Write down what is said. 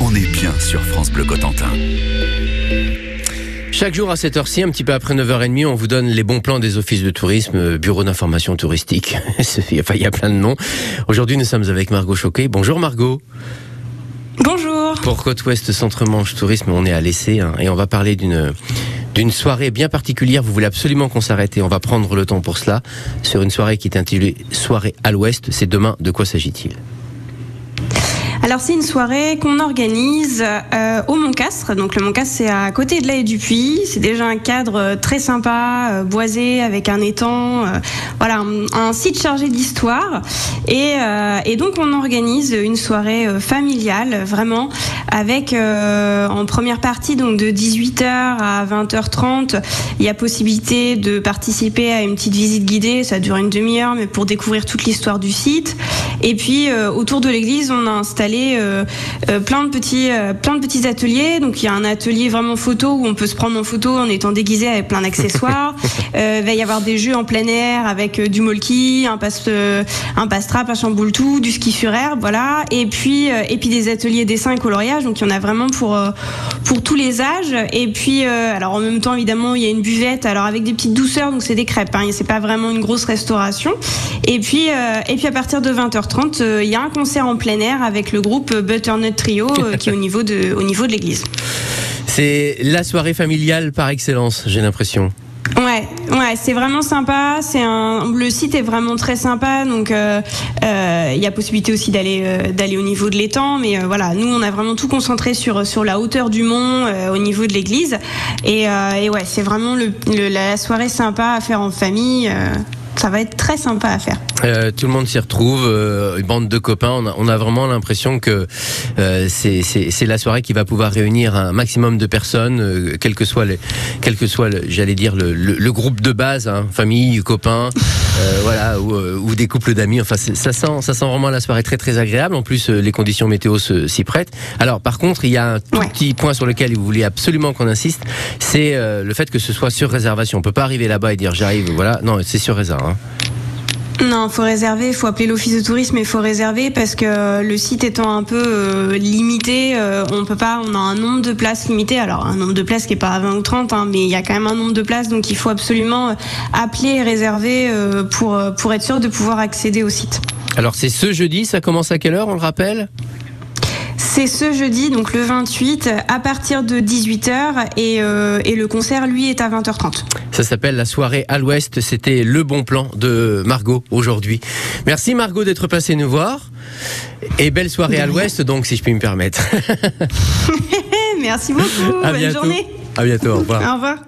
on est bien sur France Bleu Cotentin. Chaque jour à cette heure-ci, un petit peu après 9h30, on vous donne les bons plans des offices de tourisme, euh, bureau d'information touristique. enfin, il y a plein de noms. Aujourd'hui, nous sommes avec Margot Choquet. Bonjour Margot. Bonjour. Pour Côte Ouest Centre-Manche Tourisme, on est à l'essai hein, et on va parler d'une d'une soirée bien particulière. Vous voulez absolument qu'on s'arrête et on va prendre le temps pour cela sur une soirée qui est intitulée Soirée à l'Ouest. C'est demain. De quoi s'agit-il? Alors c'est une soirée qu'on organise euh, au Montcastre. Donc le Montcastre c'est à côté de la du Puy. C'est déjà un cadre euh, très sympa, euh, boisé avec un étang. voilà, un, site chargé d'histoire. Et, et, donc on organise une soirée familiale vraiment avec en première partie donc de 18h à 20h30. Il y a possibilité de participer à une petite visite guidée. Ça dure une demi-heure mais pour découvrir toute l'histoire du site. Et puis autour de l'église on a installé euh, euh, plein de petits euh, plein de petits ateliers. Donc il y a un atelier vraiment photo où on peut se prendre en photo en étant déguisé avec plein d'accessoires. il va y avoir des jeux en plein air avec du molki, un passe un passe-trap, un chamboule tout, du ski sur herbe, voilà. Et puis et puis des ateliers dessin et coloriage. Donc il y en a vraiment pour pour tous les âges. Et puis alors en même temps évidemment il y a une buvette alors avec des petites douceurs donc c'est des crêpes. Hein, c'est pas vraiment une grosse restauration. Et puis et puis à partir de 20h30 il y a un concert en plein air avec le le groupe Butternut Trio euh, qui est au niveau de, au niveau de l'église. C'est la soirée familiale par excellence, j'ai l'impression. Ouais, ouais, c'est vraiment sympa. C'est un, le site est vraiment très sympa, donc euh, euh, il y a possibilité aussi d'aller d'aller au niveau de l'étang, mais voilà, nous on a vraiment tout concentré sur sur la hauteur du mont, au niveau de l'église, et, et, ouais, c'est vraiment le, la soirée sympa à faire en famille ça va être très sympa à faire. Euh, tout le monde s'y retrouve, euh, une bande de copains. On a, vraiment l'impression que euh, c'est la soirée qui va pouvoir réunir un maximum de personnes, euh, quel que soit, que soit, j'allais dire le, groupe de base, hein, famille, copains, euh, voilà, ou, ou, des couples d'amis. Enfin, ça sent, ça sent vraiment la soirée très très agréable. En plus, les conditions météo s'y prêtent. Alors, par contre, il y a un tout petit point sur lequel vous voulez absolument qu'on insiste, c'est le fait que ce soit sur réservation. On peut pas arriver là-bas et dire j'arrive, voilà. Non, c'est sur réserve. Hein. Non, faut réserver. Il faut appeler l'office de tourisme, mais il faut réserver parce que le site étant un peu euh, limité, euh, on peut pas. On a un nombre de places limité. Alors un nombre de places qui est pas à 20 ou 30, hein, mais il y a quand même un nombre de places, donc il faut absolument euh, appeler et réserver pour être sûr de pouvoir accéder au site. Alors c'est ce jeudi. Ça commence à quelle heure On le rappelle? C'est ce jeudi, donc le 28, à partir de 18h et, euh, et, le concert, lui, est à 20h30. Ça s'appelle la soirée à l'ouest. C'était le bon plan de Margot aujourd'hui. Merci Margot d'être passée nous voir. Et belle soirée à l'ouest, donc, si je puis me permettre. Merci beaucoup. Bonne journée. À bientôt. Au revoir. Au revoir.